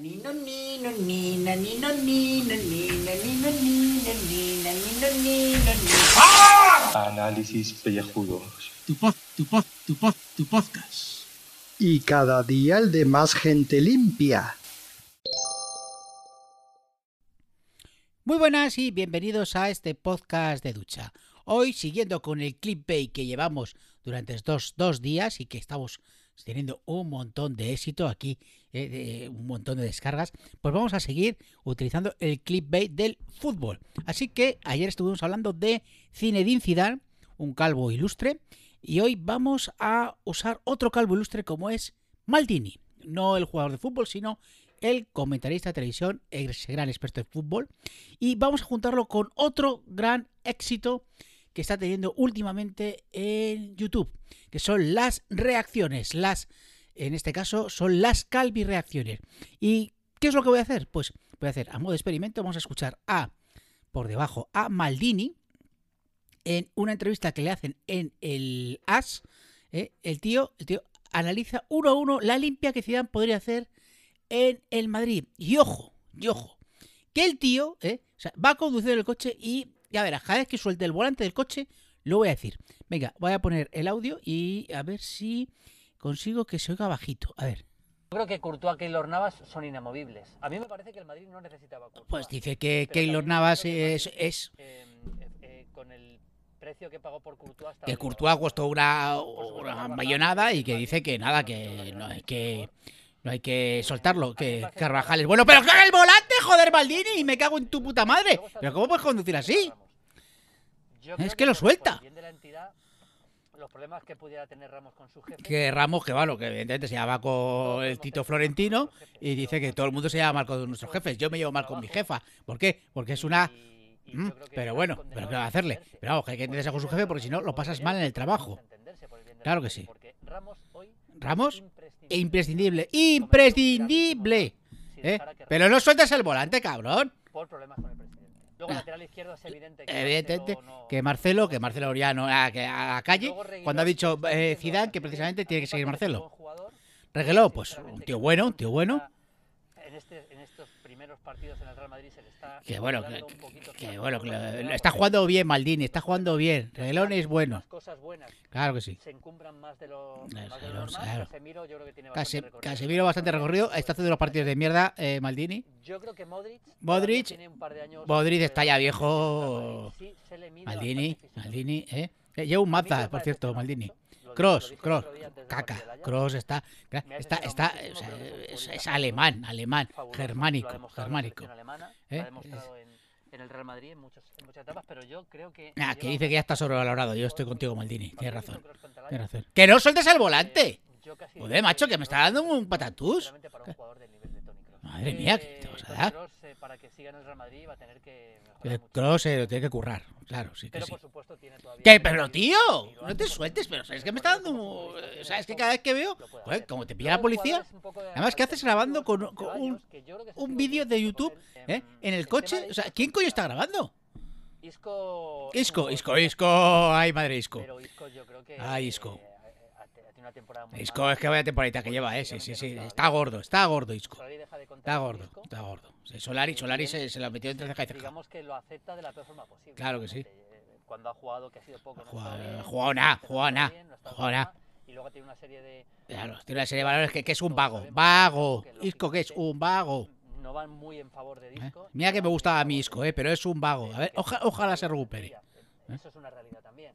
Nino, nino, nina, nino, nino, nina, nino, nino, nina, nino, nino, nino. Análisis pellejudos. Tu pod, tu pod, tu pod, tu podcast. Y cada día el de más gente limpia. Muy buenas y bienvenidos a este podcast de ducha. Hoy, siguiendo con el clickbait que llevamos durante estos dos días y que estamos teniendo un montón de éxito aquí, eh, un montón de descargas, pues vamos a seguir utilizando el clickbait del fútbol. Así que ayer estuvimos hablando de Zinedine Zidane, un calvo ilustre, y hoy vamos a usar otro calvo ilustre como es Maldini. No el jugador de fútbol, sino el comentarista de televisión, ese gran experto de fútbol. Y vamos a juntarlo con otro gran éxito que está teniendo últimamente en YouTube, que son las reacciones, las, en este caso, son las Calvi reacciones. ¿Y qué es lo que voy a hacer? Pues voy a hacer a modo de experimento, vamos a escuchar a, por debajo, a Maldini, en una entrevista que le hacen en el AS, ¿eh? el, tío, el tío analiza uno a uno la limpia que Zidane podría hacer en el Madrid. Y ojo, y ojo, que el tío ¿eh? o sea, va a conducir el coche y ya verás, cada vez que suelte el volante del coche, lo voy a decir. Venga, voy a poner el audio y a ver si consigo que se oiga bajito. A ver. Yo creo que Courtois, Keylor Navas son inamovibles. A mí me parece que el Madrid no necesitaba Courtois. Pues dice que Pero Keylor Navas es, Madrid, es eh, eh, con el precio que pagó por Courtois... que. Courtois costó una, una bayonada y que dice que nada, que no que. No hay que soltarlo, que parece que Carvajal es Carvajal- bueno, pero haga el volante, joder, Maldini, y me cago en tu puta madre. Pero ¿cómo puedes conducir así? Es que lo suelta. los problemas que pudiera tener Ramos con su jefe... Que Ramos, que bueno, que evidentemente se llama con el Tito Florentino y dice que todo el mundo se llama mal con nuestros jefes. Yo me llevo mal con mi jefa. ¿Por qué? Porque es una... Mm, pero bueno, pero ¿qué va a hacerle? Pero vamos, que hay que entenderse con su jefe porque si no lo pasas mal en el trabajo. Claro que sí. porque Ramos imprescindible. imprescindible, ¿eh? Pero no sueltas el volante, cabrón. por problemas con el presidente. Luego lateral izquierdo es evidente que Evidentemente Marcelo no- que Marcelo, que Marcelo ya no a, que a la calle, cuando ha dicho eh, Zidane que precisamente tiene que seguir Marcelo. Regueló, pues un tío bueno, un tío bueno. Este, en estos primeros partidos en el Real Madrid se le está Que bueno, que, un poquito que flojo, bueno, que está jugando bien Maldini, está jugando bien. Reguelón es bueno. Cosas buenas Claro que sí. se encumbran más de lo, Claro, más de lo normal. claro. Casemiro yo creo que tiene bastante recorrido. Casemiro bastante recorrido, está haciendo los partidos de mierda eh, Maldini. Yo creo que Modric, Modric- tiene un par de años Modric está ya viejo. Sí, se le mide Maldini. Maldini, eh. Eh, Lleva un A mí que Mazda, me por cierto, que Maldini. Cross, Cross, caca. Cross está, está, está, es alemán, alemán, germánico, germánico. ¿eh? En, el Real Madrid en, muchas etapas, pero yo creo que... Ah, que dice que ya está sobrevalorado. Yo estoy contigo, Maldini. Tienes razón. Tienes. ¡Que no sueltes el volante! Eh, casi Joder, macho, que me está dando un patatús. Madre mía, ¿qué Eh, te vas a Toni dar? Eh, para que siga en el Real Madrid va a tener que. Cross se lo tiene que currar. Claro, sí que Pero sí. por supuesto tiene todavía... ¿Qué? Pero tío, no te sueltes, pero con es que me está dando... ¿Sabes que cada vez que veo, joder, como te pilla la policía... Además, ¿qué haces grabando con- con un- Un vídeo de YouTube, ¿eh? En el coche. O sea, ¿quién coño está grabando? Isco... Isco, Isco, Isco. Ay, madre Isco. Ay, Isco. Eh, tenido una temporada muy Isco, mala. es que vaya temporadita que lleva, eh. Sí, sí, sí. Está gordo, está gordo, Isco. Solari deja de contar Está gordo, está gordo. Solari, Solari se, se lo metió entre ceja y ceja. Digamos que lo acepta de la peor forma posible. Claro que sí. Eh, Cuando ha jugado, que ha sido poco, no ha Jugado- nada, jugado nada, jugado nada. Y luego tiene una serie de... Claro, tiene una serie de valores que, que es un vago. Vago. Isco, que es un vago. No van muy en favor de ¿eh? Disco. Mira que me gustaba a mí Isco, eh, pero es un vago. A ver, oja- ojalá se recupere. Eso es una realidad también.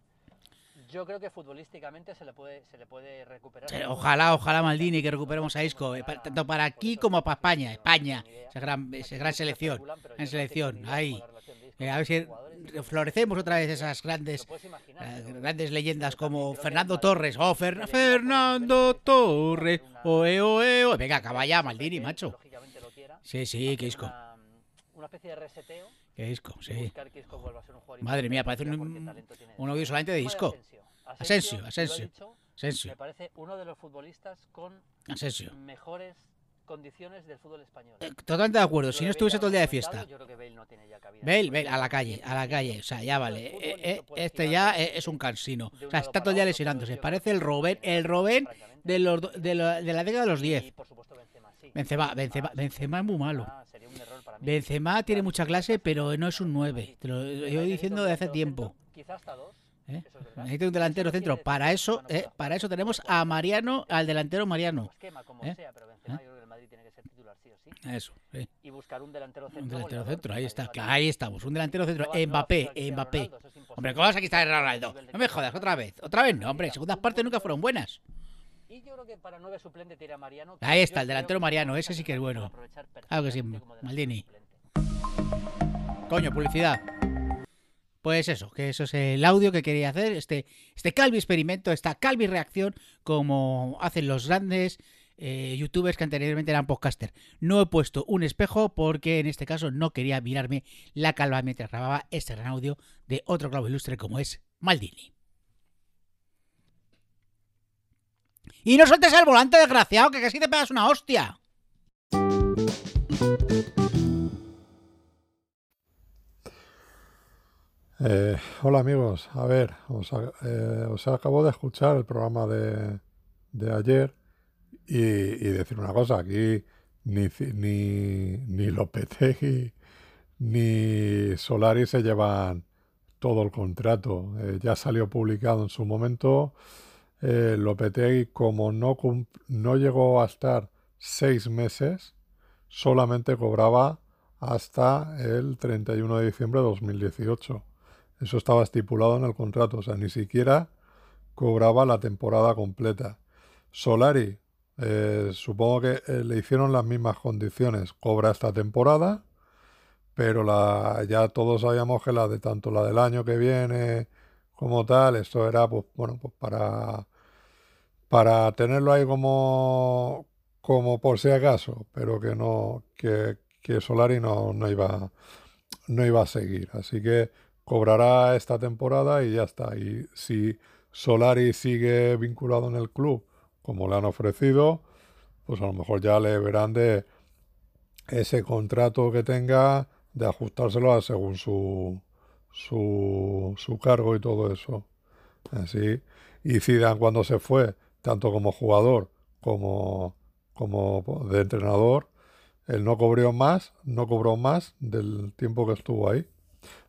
Yo creo que futbolísticamente se le puede, se le puede recuperar. Eh, Ojalá, ojalá Maldini que recuperemos a Isco, eh, tanto para aquí como para España. España, esa gran, esa gran selección. Gran selección, ahí. Eh, a ver si florecemos otra vez esas grandes, eh, grandes leyendas como Fernando Torres. Oh, Fer- Fernando Torres. Oe, oe, oe. Venga, caballa, Maldini, macho. Sí, sí, que hacer Isco. Una, especie de reseteo. Que Isco, y sí. Madre mía, parece en un- un audio solamente de Tema Isco. Asensio, Asensio, lo Asensio. Me parece uno de los futbolistas con Asensio. mejores condiciones del fútbol español. Eh, Totalmente de acuerdo. Lo Si no estuviese todo el lo día de fiesta. Yo creo que Bale no tiene ya cabida. Bale, a la calle, a la calle. O sea, ya vale. Eh, eh, este ya es un cansino. O sea, está todo el día lesionándose. Parece el Bale, el francamente, de, los, de, la- de la década de los 10. Y por supuesto Benzema. Benzema, Benzema, sí, Benzema es muy malo. Ah. Benzema tiene mucha clase, pero no es un 9. Te lo llevo diciendo de hace tiempo. Quizás hasta dos. ¿Eh? eso es. Necesita un delantero centro. Para eso, eh, para eso tenemos a. Mariano, al delantero Mariano. ¿Eh? ¿Eh? Eso, sí. Y buscar un delantero centro. Un delantero goleador, centro, ahí está. claro. Ahí estamos. Un delantero centro. Mbappé, Mbappé. Ronaldo, es. Hombre, ¿cómo vas a quitar a Ronaldo? No me jodas, otra vez. Otra vez no, hombre. Segundas partes nunca fueron buenas. Y yo creo que para nueve suplente tira Mariano. que Ahí está, el delantero Mariano, ese sí que es bueno. Claro que sí, Maldini. Coño, publicidad. Pues eso, que eso es el audio que quería hacer, este, este Calvi experimento, esta Calvi reacción, como hacen los grandes eh, youtubers que anteriormente eran podcaster. No he puesto un espejo porque en este caso no quería mirarme la calva mientras grababa este gran audio de otro clavo ilustre como es Maldini. Y no sueltes el volante, desgraciado, que casi te pegas una hostia. Eh, hola amigos, a ver, eh, os acabo de escuchar el programa de, de ayer y, decir una cosa, aquí ni, ni, ni Lopetegui ni Solari se llevan todo el contrato. Eh, ya salió publicado en su momento. Lopetegui, como no, no llegó a estar seis meses, solamente cobraba hasta el 31 de diciembre de 2018. Eso estaba estipulado en el contrato, o sea, ni siquiera cobraba la temporada completa. Solari, eh, supongo que eh, le hicieron las mismas condiciones, cobra esta temporada, pero la, ya todos sabíamos que la de tanto la del año que viene como tal, esto era pues bueno, pues para para tenerlo ahí como como por si acaso, pero que no que, que Solari no, no iba no iba a seguir, así que cobrará esta temporada y ya está. Y si Solari sigue vinculado en el club como le han ofrecido, pues a lo mejor ya le verán de ese contrato que tenga, de ajustárselo a según su, su, su cargo y todo eso. Así. Y Zidane cuando se fue, tanto como jugador como, como de entrenador, él no cobró más, no cobró más del tiempo que estuvo ahí.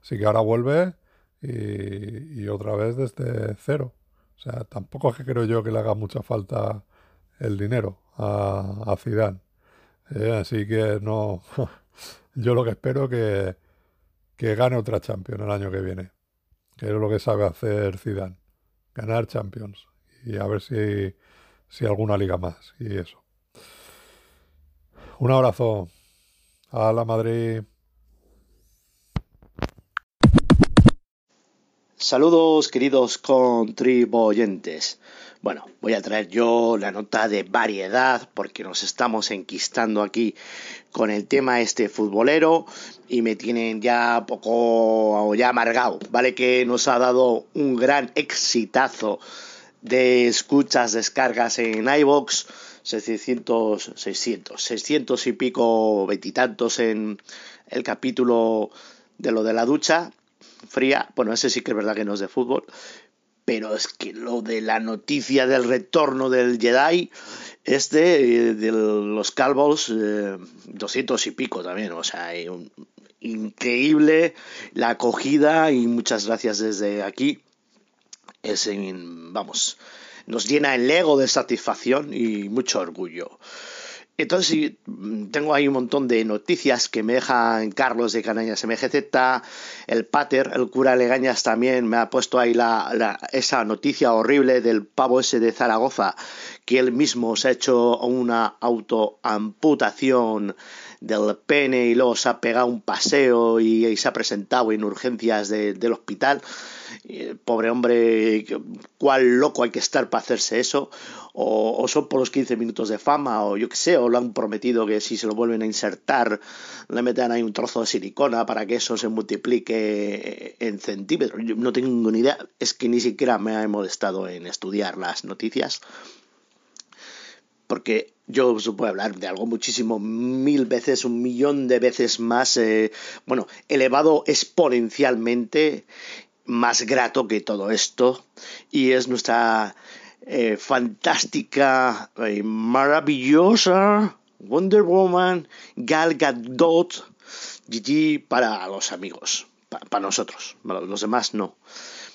Así que ahora vuelve y, otra vez desde cero. O sea, tampoco es que creo yo que le haga mucha falta el dinero a, a Zidane. Eh, así que no, yo lo que espero que, que gane otra Champions el año que viene, que es lo que sabe hacer Zidane, ganar Champions y a ver si, si alguna liga más y eso. Un abrazo a la Madrid. Saludos queridos contribuyentes. Bueno, voy a traer yo la nota de variedad porque nos estamos enquistando aquí con el tema este futbolero y me tienen ya poco ya amargado, ¿vale? Que nos ha dado un gran exitazo de escuchas, descargas en iVoox, 600, 600, 600 y pico, veintitantos en el capítulo de lo de la ducha fría. Bueno, ese sí que es verdad que no es de fútbol. Pero es que lo de la noticia del retorno del Jedi, este, de los Calvos, eh, 200 y pico también. O sea, un- increíble la acogida y muchas gracias desde aquí. Es, en- vamos, nos llena el ego de satisfacción y mucho orgullo. Entonces mm, tengo ahí un montón de noticias que me dejan Carlos de Canañas MGZ, el Pater, el cura Legañas también me ha puesto ahí la, esa noticia horrible del pavo ese de Zaragoza, que él mismo se ha hecho una autoamputación del pene y luego se ha pegado un paseo y, se ha presentado en urgencias de- del hospital. El pobre hombre, cuál loco hay que estar para hacerse eso, o, o son por los 15 minutos de fama, o yo qué sé, o lo han prometido que si se lo vuelven a insertar, le metan ahí un trozo de silicona para que eso se multiplique en centímetros. Yo no tengo ni idea, es que ni siquiera me he molestado en estudiar las noticias. porque yo os puedo hablar de algo muchísimo, mil veces, un millón de veces más, eh, bueno, elevado exponencialmente, más grato que todo esto, y es nuestra eh, fantástica y maravillosa Wonder Woman Gal Gadot, GG para los amigos, para nosotros, los demás no.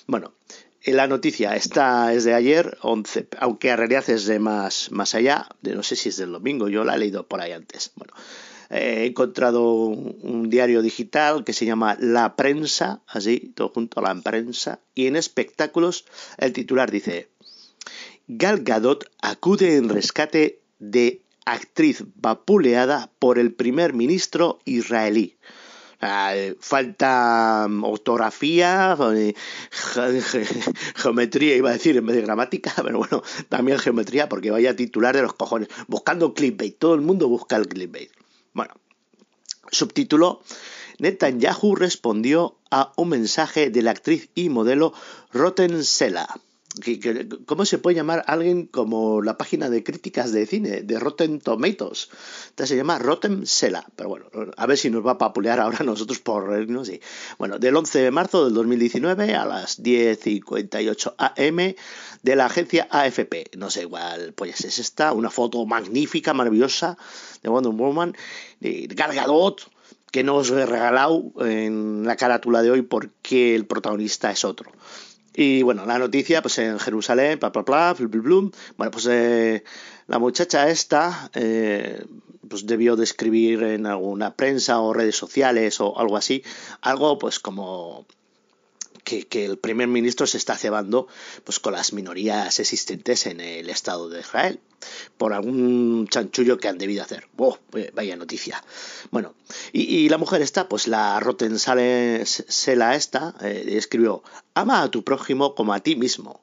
Bueno, la noticia, esta es de ayer, 11, aunque en realidad es de más, más allá, de no sé si es del domingo, yo la he leído por ahí antes. Bueno, he encontrado un, diario digital que se llama La Prensa, así, todo junto a la prensa, y en espectáculos el titular dice, Gal Gadot acude en rescate de actriz vapuleada por el primer ministro israelí. Eh, falta mm, ortografía, eh, geometría, iba a decir en vez de gramática, pero bueno, también geometría, porque vaya titular de los cojones, buscando clickbait, todo el mundo busca el clickbait. Bueno, subtítulo, Netanyahu respondió a un mensaje de la actriz y modelo Roten Sela. ¿Cómo se puede llamar alguien como la página de críticas de cine, de Rotten Tomatoes? Entonces se llama Rotten Sela, pero bueno, a ver si nos va a papulear ahora nosotros por reírnos. Sí. Bueno, del 11 de marzo del 2019 a las 10.58 am de la agencia AFP. No sé, igual, pues es esta, una foto magnífica, maravillosa de Wonder Woman, de Gargadot, que nos he regalado en la carátula de hoy porque el protagonista es otro. Y bueno, la noticia, pues en Jerusalén, bla, bla, bla, blum, Bueno, pues eh, la muchacha esta, eh, pues debió de escribir en alguna prensa o redes sociales o algo así, algo pues como que, el primer ministro se está cebando pues, con las minorías existentes en el Estado de Israel por algún chanchullo que han debido hacer. Oh, vaya noticia. Bueno, y, la mujer esta, pues la Roten Sela esta, eh, escribió, ama a tu prójimo como a ti mismo.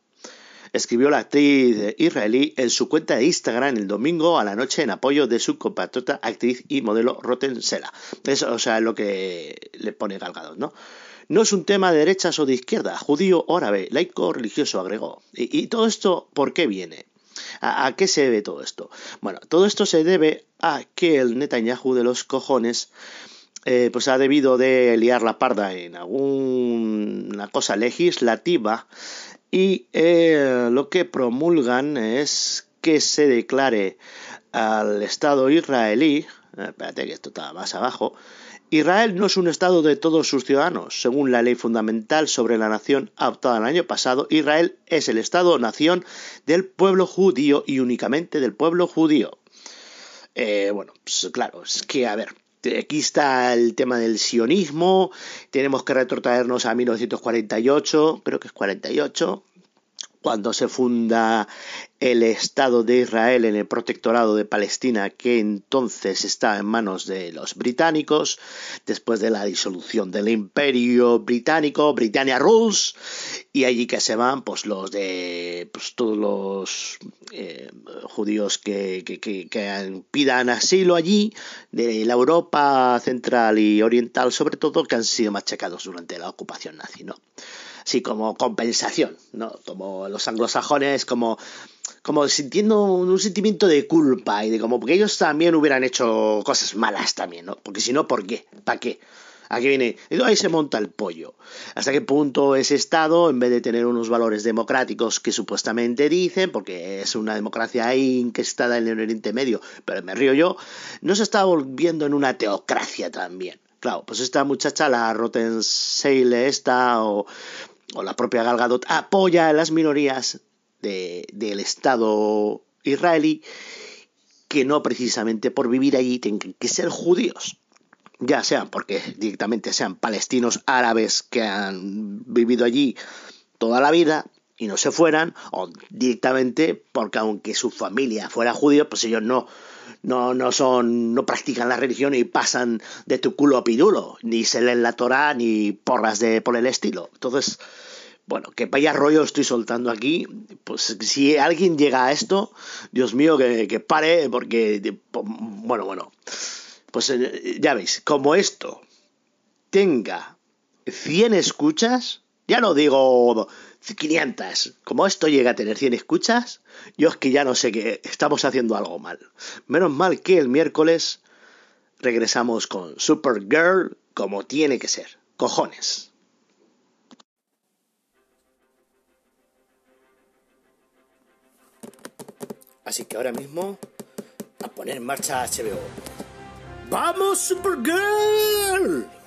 Escribió la actriz israelí en su cuenta de Instagram el domingo a la noche en apoyo de su compatriota actriz y modelo Roten Sela. Eso, o sea, lo que le pone galgado, ¿no? No es un tema de derechas o de izquierda, judío árabe, laico religioso, agregó. ¿Y, todo esto por qué viene? ¿A, qué se debe todo esto? Bueno, todo esto se debe a que el Netanyahu de los cojones eh, pues ha debido de liar la parda en alguna cosa legislativa y eh, lo que promulgan es que se declare al Estado israelí, eh, espérate que esto está más abajo, Israel no es un Estado de todos sus ciudadanos. Según la ley fundamental sobre la nación adoptada el año pasado, Israel es el Estado-nación del pueblo judío y únicamente del pueblo judío. Eh, bueno, pues claro, es que, a ver, aquí está el tema del sionismo, tenemos que retrotraernos a 1948, creo que es 48, cuando se funda el Estado de Israel en el protectorado de Palestina, que entonces está en manos de los británicos, después de la disolución del imperio británico, Britannia Rules, y allí que se van pues los de pues, todos los eh, judíos que, que, que, pidan asilo allí, de la Europa central y oriental sobre todo, que han sido machacados durante la ocupación nazi, ¿no? Así como compensación, ¿no? Como los anglosajones, como como sintiendo un sentimiento de culpa y de como porque ellos también hubieran hecho cosas malas también, ¿no? Porque si no, ¿por qué? ¿Para qué? Aquí viene, ahí se monta el pollo. ¿Hasta qué punto ese Estado, en vez de tener unos valores democráticos que supuestamente dicen, porque es una democracia ahí en el Oriente Medio, pero me río yo, no se está volviendo en una teocracia también? Claro, pues esta muchacha, la Rottenseile esta, o, o la propia Galgadot, apoya a las minorías del Estado israelí que no precisamente por vivir allí tengan que ser judíos, ya sean porque directamente sean palestinos árabes que han vivido allí toda la vida y no se fueran, o directamente porque aunque su familia fuera judío, pues ellos no, no, no son, no practican la religión y pasan de tu culo a pidulo, ni se leen la Torah ni porras de por el estilo. Entonces, bueno, que vaya rollo estoy soltando aquí. Pues si alguien llega a esto, Dios mío, que, pare, porque, bueno, bueno, pues eh, ya veis, como esto tenga 100 escuchas, ya no digo 500. Como esto llega a tener 100 escuchas, yo es que ya no sé qué, estamos haciendo algo mal. Menos mal que el miércoles regresamos con Supergirl como tiene que ser. Cojones. Así que ahora mismo a poner en marcha HBO. ¡Vamos, Supergirl!